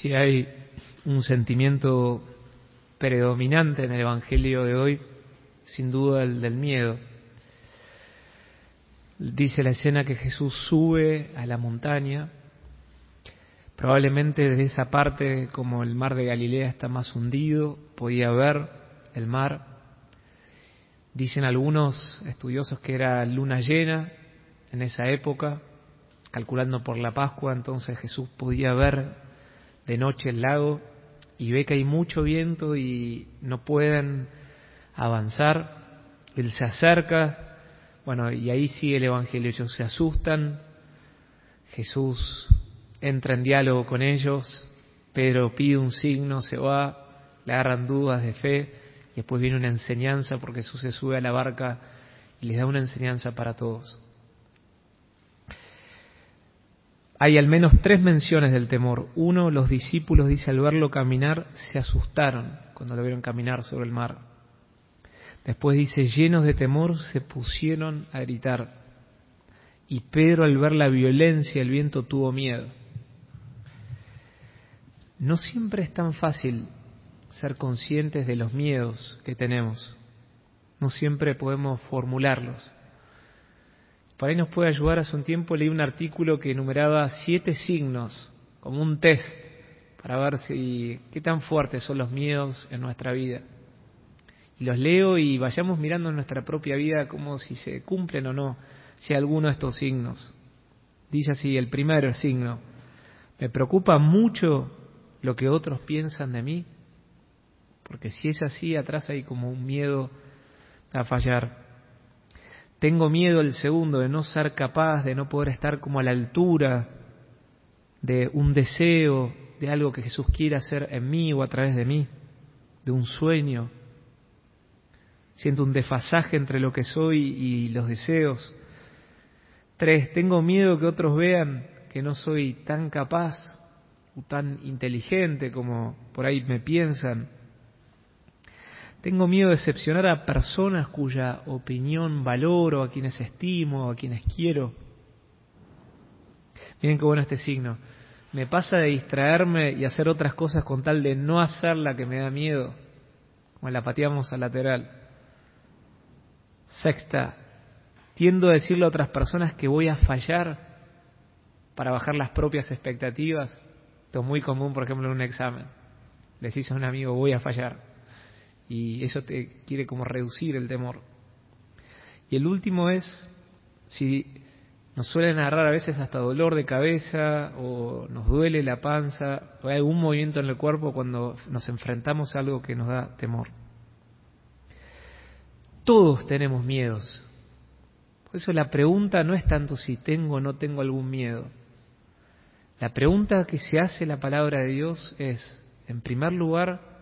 Si hay un sentimiento predominante en el Evangelio de hoy, sin duda el del miedo. Dice la escena que Jesús sube a la montaña, probablemente desde esa parte, como el mar de Galilea está más hundido, podía ver el mar. Dicen algunos estudiosos que era luna llena en esa época, calculando por la Pascua, entonces Jesús podía ver de noche el lago y ve que hay mucho viento y no pueden avanzar. Él se acerca, bueno, y ahí sigue el Evangelio. Ellos se asustan, Jesús entra en diálogo con ellos, Pedro pide un signo, se va, le agarran dudas de fe, y después viene una enseñanza porque Jesús se sube a la barca y les da una enseñanza para todos. Hay al menos tres menciones del temor. Uno, los discípulos, dice, al verlo caminar, se asustaron cuando lo vieron caminar sobre el mar. Después dice, llenos de temor, se pusieron a gritar. Y Pedro, al ver la violencia del viento, tuvo miedo. No siempre es tan fácil ser conscientes de los miedos que tenemos. No siempre podemos formularlos. Por ahí nos puede ayudar. Hace un tiempo leí un artículo que enumeraba siete signos, como un test, para ver si qué tan fuertes son los miedos en nuestra vida. Y los leo y vayamos mirando en nuestra propia vida como si se cumplen o no, si alguno de estos signos. Dice así, el primer signo, me preocupa mucho lo que otros piensan de mí, porque si es así, atrás hay como un miedo a fallar. Tengo miedo el segundo de no ser capaz, de no poder estar como a la altura de un deseo, de algo que Jesús quiere hacer en mí o a través de mí, de un sueño. Siento un desfasaje entre lo que soy y los deseos. Tres, tengo miedo que otros vean que no soy tan capaz o tan inteligente como por ahí me piensan. Tengo miedo de decepcionar a personas cuya opinión valoro, a quienes estimo, a quienes quiero. Miren qué bueno este signo. Me pasa de distraerme y hacer otras cosas con tal de no hacer la que me da miedo, como la pateamos al lateral. Sexta, tiendo a decirle a otras personas que voy a fallar para bajar las propias expectativas. Esto es muy común, por ejemplo, en un examen. Le decís a un amigo, voy a fallar y eso te quiere como reducir el temor. Y el último es, si nos suelen agarrar a veces hasta dolor de cabeza o nos duele la panza o hay algún movimiento en el cuerpo cuando nos enfrentamos a algo que nos da temor. Todos tenemos miedos. Por eso la pregunta no es tanto si tengo o no tengo algún miedo. La pregunta que se hace la palabra de Dios es, en primer lugar,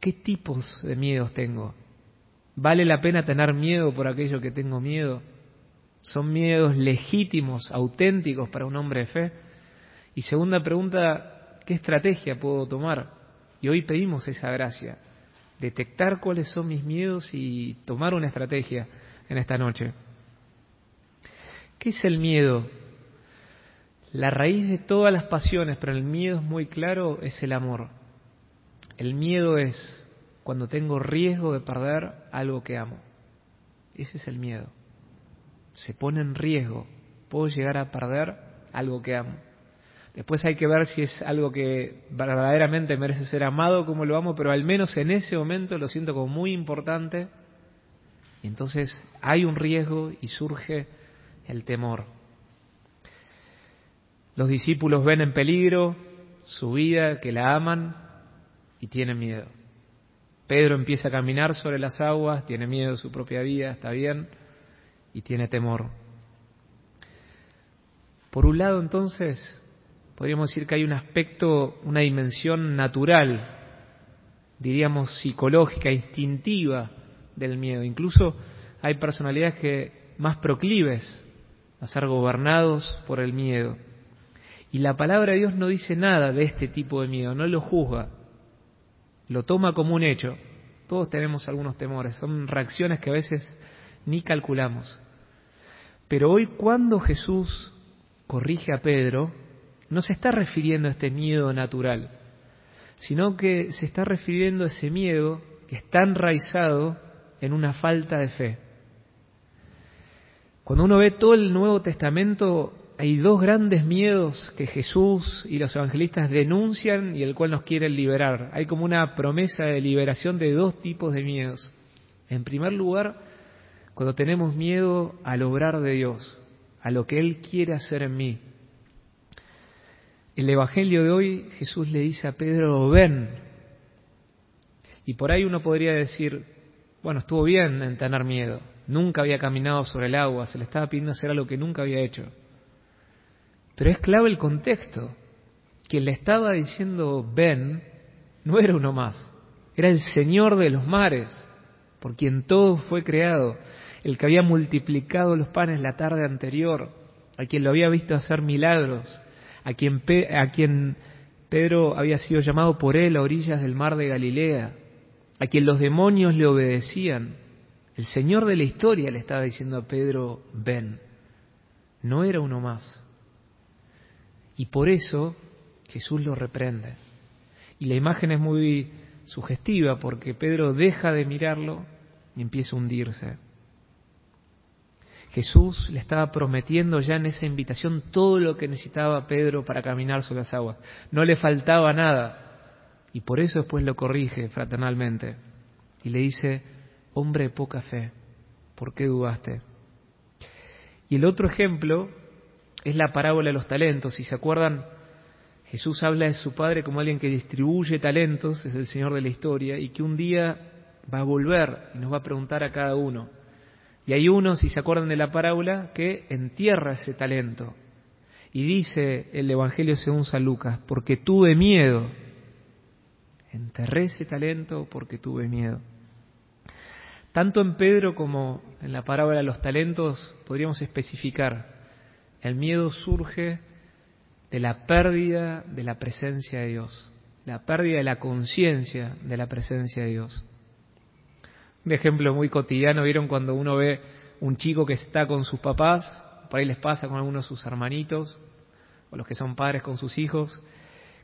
¿Qué tipos de miedos tengo? ¿Vale la pena tener miedo por aquello que tengo miedo? ¿Son miedos legítimos, auténticos para un hombre de fe? Y segunda pregunta, ¿qué estrategia puedo tomar? Y hoy pedimos esa gracia, detectar cuáles son mis miedos y tomar una estrategia en esta noche. ¿Qué es el miedo? La raíz de todas las pasiones, pero el miedo es muy claro, es el amor. El miedo es cuando tengo riesgo de perder algo que amo. Ese es el miedo. Se pone en riesgo. Puedo llegar a perder algo que amo. Después hay que ver si es algo que verdaderamente merece ser amado como lo amo, pero al menos en ese momento lo siento como muy importante. Y entonces hay un riesgo y surge el temor. Los discípulos ven en peligro su vida, que la aman, y tiene miedo. Pedro empieza a caminar sobre las aguas, tiene miedo de su propia vida, está bien, y tiene temor. Por un lado, entonces, podríamos decir que hay un aspecto, una dimensión natural, diríamos psicológica, instintiva del miedo. Incluso hay personalidades que más proclives a ser gobernados por el miedo. Y la palabra de Dios no dice nada de este tipo de miedo, no lo juzga lo toma como un hecho. Todos tenemos algunos temores, son reacciones que a veces ni calculamos. Pero hoy cuando Jesús corrige a Pedro, no se está refiriendo a este miedo natural, sino que se está refiriendo a ese miedo que está enraizado en una falta de fe. Cuando uno ve todo el Nuevo Testamento, hay dos grandes miedos que Jesús y los evangelistas denuncian y el cual nos quieren liberar. Hay como una promesa de liberación de dos tipos de miedos. En primer lugar, cuando tenemos miedo al obrar de Dios, a lo que Él quiere hacer en mí. El Evangelio de hoy, Jesús le dice a Pedro, ven. Y por ahí uno podría decir, bueno, estuvo bien en tener miedo, nunca había caminado sobre el agua, se le estaba pidiendo hacer algo que nunca había hecho. Pero es clave el contexto. Quien le estaba diciendo ven no era uno más, era el Señor de los mares, por quien todo fue creado, el que había multiplicado los panes la tarde anterior, a quien lo había visto hacer milagros, a quien, a quien Pedro había sido llamado por él a orillas del mar de Galilea, a quien los demonios le obedecían. El Señor de la historia le estaba diciendo a Pedro, ven, no era uno más. Y por eso Jesús lo reprende. Y la imagen es muy sugestiva porque Pedro deja de mirarlo y empieza a hundirse. Jesús le estaba prometiendo ya en esa invitación todo lo que necesitaba Pedro para caminar sobre las aguas. No le faltaba nada. Y por eso después lo corrige fraternalmente. Y le dice, hombre de poca fe, ¿por qué dudaste? Y el otro ejemplo es la parábola de los talentos. Si se acuerdan, Jesús habla de su Padre como alguien que distribuye talentos, es el Señor de la historia, y que un día va a volver y nos va a preguntar a cada uno. Y hay uno, si se acuerdan de la parábola, que entierra ese talento. Y dice el Evangelio según San Lucas, porque tuve miedo. Enterré ese talento porque tuve miedo. Tanto en Pedro como en la parábola de los talentos podríamos especificar el miedo surge de la pérdida de la presencia de Dios, la pérdida de la conciencia de la presencia de Dios. Un ejemplo muy cotidiano, ¿vieron cuando uno ve un chico que está con sus papás? Por ahí les pasa con algunos de sus hermanitos, o los que son padres con sus hijos,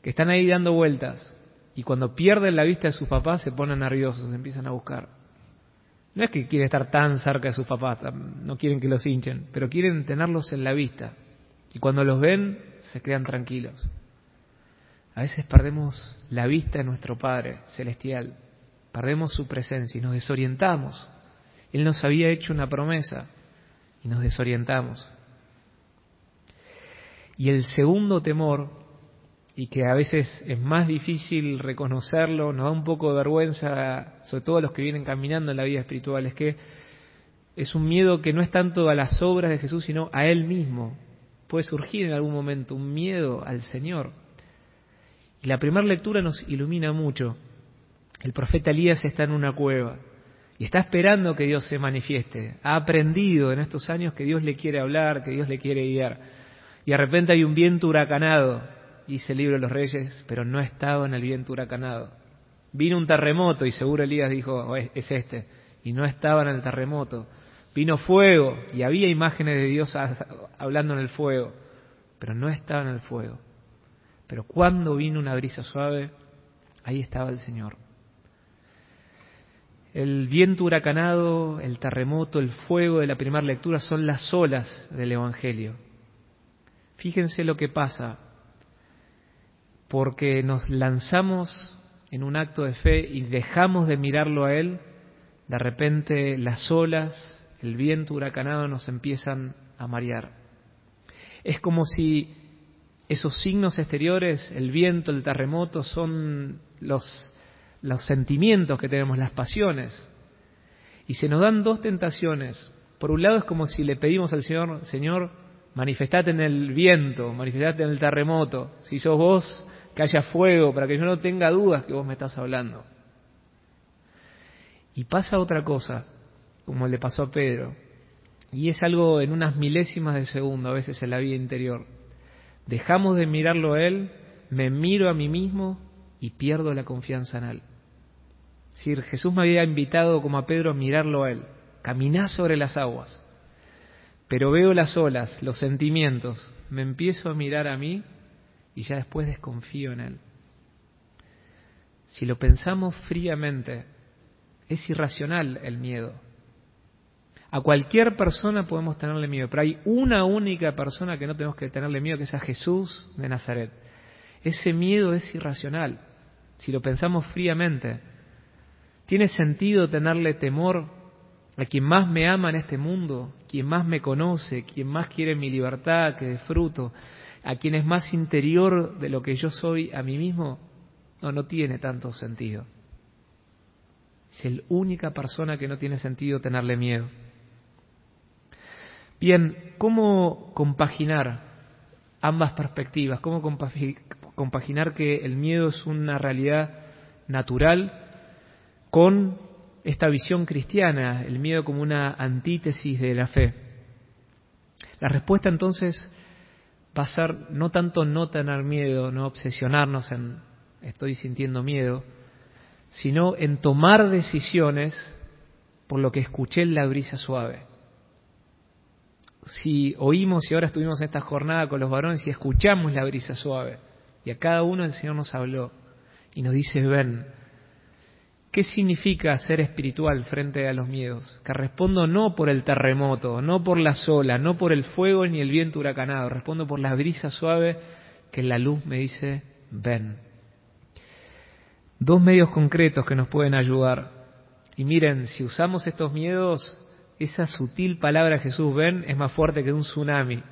que están ahí dando vueltas y cuando pierden la vista de sus papás se ponen nerviosos, empiezan a buscar. No es que quieren estar tan cerca de sus papás, no quieren que los hinchen, pero quieren tenerlos en la vista. Y cuando los ven, se quedan tranquilos. A veces perdemos la vista de nuestro Padre Celestial, perdemos su presencia y nos desorientamos. Él nos había hecho una promesa y nos desorientamos. Y el segundo temor y que a veces es más difícil reconocerlo, nos da un poco de vergüenza, sobre todo a los que vienen caminando en la vida espiritual, es que es un miedo que no es tanto a las obras de Jesús, sino a Él mismo. Puede surgir en algún momento un miedo al Señor. Y la primera lectura nos ilumina mucho. El profeta Elías está en una cueva y está esperando que Dios se manifieste. Ha aprendido en estos años que Dios le quiere hablar, que Dios le quiere guiar. Y de repente hay un viento huracanado dice el libro de los reyes, pero no estaba en el viento huracanado. Vino un terremoto y seguro Elías dijo, oh, es este, y no estaba en el terremoto. Vino fuego y había imágenes de Dios hablando en el fuego, pero no estaba en el fuego. Pero cuando vino una brisa suave, ahí estaba el Señor. El viento huracanado, el terremoto, el fuego de la primera lectura son las olas del Evangelio. Fíjense lo que pasa porque nos lanzamos en un acto de fe y dejamos de mirarlo a Él, de repente las olas, el viento huracanado nos empiezan a marear. Es como si esos signos exteriores, el viento, el terremoto, son los, sentimientos que tenemos, las pasiones. Y se nos dan dos tentaciones. Por un lado es como si le pedimos al Señor, Señor, manifestate en el viento, manifestate en el terremoto. Si sos vos, que haya fuego, para que yo no tenga dudas que vos me estás hablando. Y pasa otra cosa, como le pasó a Pedro, y es algo en unas milésimas de segundo a veces en la vida interior. Dejamos de mirarlo a Él, me miro a mí mismo y pierdo la confianza en Él. Es decir, Jesús me había invitado como a Pedro a mirarlo a Él, caminar sobre las aguas, pero veo las olas, los sentimientos, me empiezo a mirar a mí y ya después desconfío en Él. Si lo pensamos fríamente, es irracional el miedo. A cualquier persona podemos tenerle miedo, pero hay una única persona que no tenemos que tenerle miedo, que es a Jesús de Nazaret. Ese miedo es irracional, si lo pensamos fríamente. ¿Tiene sentido tenerle temor a quien más me ama en este mundo, quien más me conoce, quien más quiere mi libertad que disfruto, a quien es más interior de lo que yo soy a mí mismo? No, no tiene tanto sentido. Es la única persona que no tiene sentido tenerle miedo. Bien, ¿cómo compaginar ambas perspectivas? ¿Cómo compaginar que el miedo es una realidad natural con esta visión cristiana, el miedo como una antítesis de la fe? La respuesta entonces va a ser no tanto no tener miedo, no obsesionarnos en estoy sintiendo miedo, sino en tomar decisiones por lo que escuché en la brisa suave. Si oímos y ahora estuvimos en esta jornada con los varones y escuchamos la brisa suave, y a cada uno el Señor nos habló y nos dice, ven, ¿qué significa ser espiritual frente a los miedos? Que respondo no por el terremoto, no por la sola, no por el fuego ni el viento huracanado, respondo por la brisa suave que la luz me dice, ven. Dos medios concretos que nos pueden ayudar. Y miren, si usamos estos miedos esa sutil palabra Jesús ven es más fuerte que un tsunami.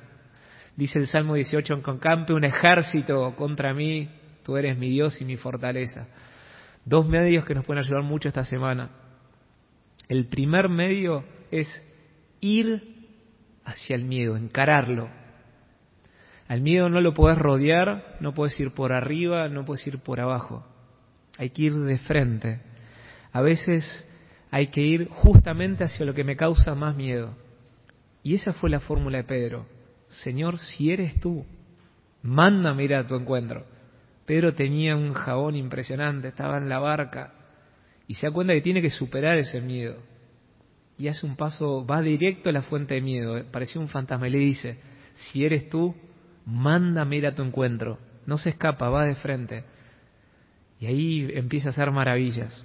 Dice el Salmo 18, en concampe un ejército contra mí, tú eres mi Dios y mi fortaleza. Dos medios que nos pueden ayudar mucho esta semana. El primer medio es ir hacia el miedo, encararlo. Al miedo no lo puedes rodear, no puedes ir por arriba, no puedes ir por abajo. Hay que ir de frente. A veces hay que ir justamente hacia lo que me causa más miedo. Y esa fue la fórmula de Pedro. Señor, si eres tú, mándame ir a tu encuentro. Pedro tenía un jabón impresionante, estaba en la barca y se da cuenta que tiene que superar ese miedo. Y hace un paso, va directo a la fuente de miedo. Parecía un fantasma y le dice, si eres tú, mándame ir a tu encuentro. No se escapa, va de frente. Y ahí empieza a hacer maravillas.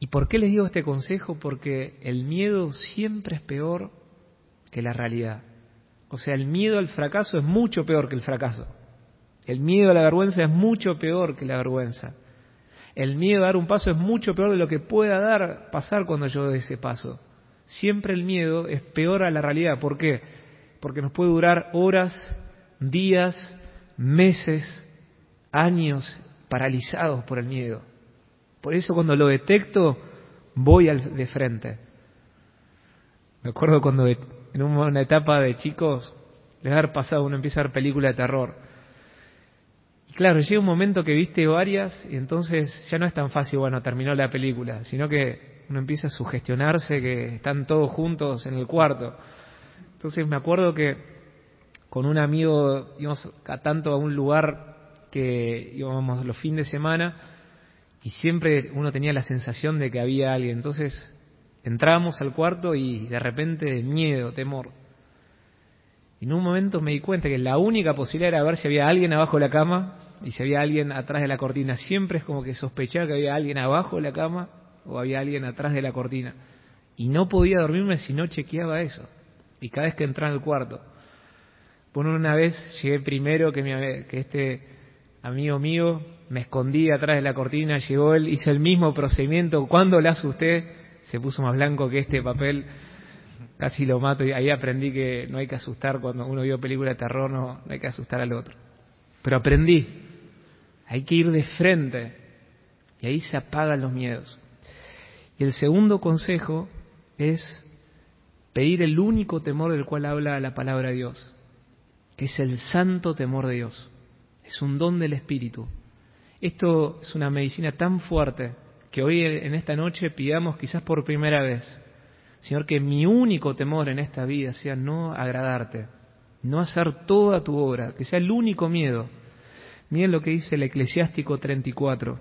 ¿Y por qué les digo este consejo? Porque el miedo siempre es peor que la realidad. O sea, el miedo al fracaso es mucho peor que el fracaso. El miedo a la vergüenza es mucho peor que la vergüenza. El miedo a dar un paso es mucho peor de lo que pueda dar pasar cuando yo doy ese paso. Siempre el miedo es peor a la realidad. ¿Por qué? Porque nos puede durar horas, días, meses, años paralizados por el miedo. Por eso cuando lo detecto, voy al de frente. Me acuerdo cuando en una etapa de chicos, les haber pasado, uno empieza a ver película de terror. Claro, llega un momento que viste varias y entonces ya no es tan fácil, bueno, terminó la película, sino que uno empieza a sugestionarse que están todos juntos en el cuarto. Entonces me acuerdo que con un amigo íbamos a tanto a un lugar que íbamos los fines de semana y siempre uno tenía la sensación de que había alguien. Entonces entrábamos al cuarto y de repente miedo, temor. Y en un momento me di cuenta que la única posibilidad era ver si había alguien abajo de la cama y si había alguien atrás de la cortina. Siempre es como que sospechaba que había alguien abajo de la cama o había alguien atrás de la cortina. Y no podía dormirme si no chequeaba eso. Y cada vez que entraba al cuarto. Por una vez llegué primero que, mi, que este amigo mío me escondí atrás de la cortina, llegó él, hizo el mismo procedimiento. Cuando la asusté, se puso más blanco que este papel, casi lo mato. Y ahí aprendí que no hay que asustar cuando uno vio película de terror, no, hay que asustar al otro. Pero aprendí, hay que ir de frente. Y ahí se apagan los miedos. Y el segundo consejo es pedir el único temor del cual habla la palabra de Dios, que es el santo temor de Dios. Es un don del Espíritu. Esto es una medicina tan fuerte que hoy en esta noche pidamos quizás por primera vez, Señor, que mi único temor en esta vida sea no agradarte, no hacer toda tu obra, que sea el único miedo. Miren lo que dice el Eclesiástico 34.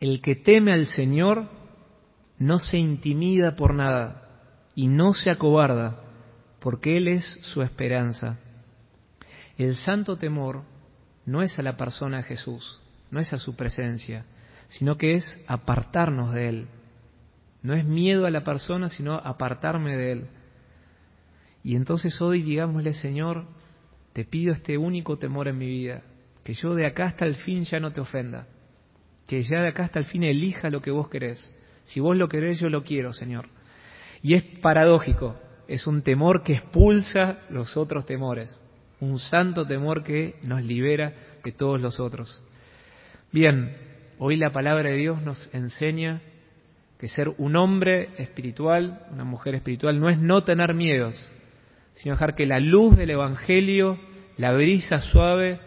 El que teme al Señor no se intimida por nada y no se acobarda, porque Él es su esperanza. El santo temor no es a la persona de Jesús, no es a su presencia, sino que es apartarnos de Él. No es miedo a la persona, sino apartarme de Él. Y entonces hoy digámosle, Señor, te pido este único temor en mi vida, que yo de acá hasta el fin ya no te ofenda, que ya de acá hasta el fin elija lo que vos querés. Si vos lo querés, yo lo quiero, Señor. Y es paradójico, es un temor que expulsa los otros temores, un santo temor que nos libera de todos los otros. Bien, hoy la palabra de Dios nos enseña que ser un hombre espiritual, una mujer espiritual, no es no tener miedos, sino dejar que la luz del Evangelio, la brisa suave,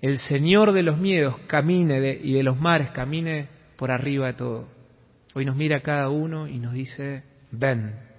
el Señor de los miedos camine y de los mares camine por arriba de todo. Hoy nos mira cada uno y nos dice, ven,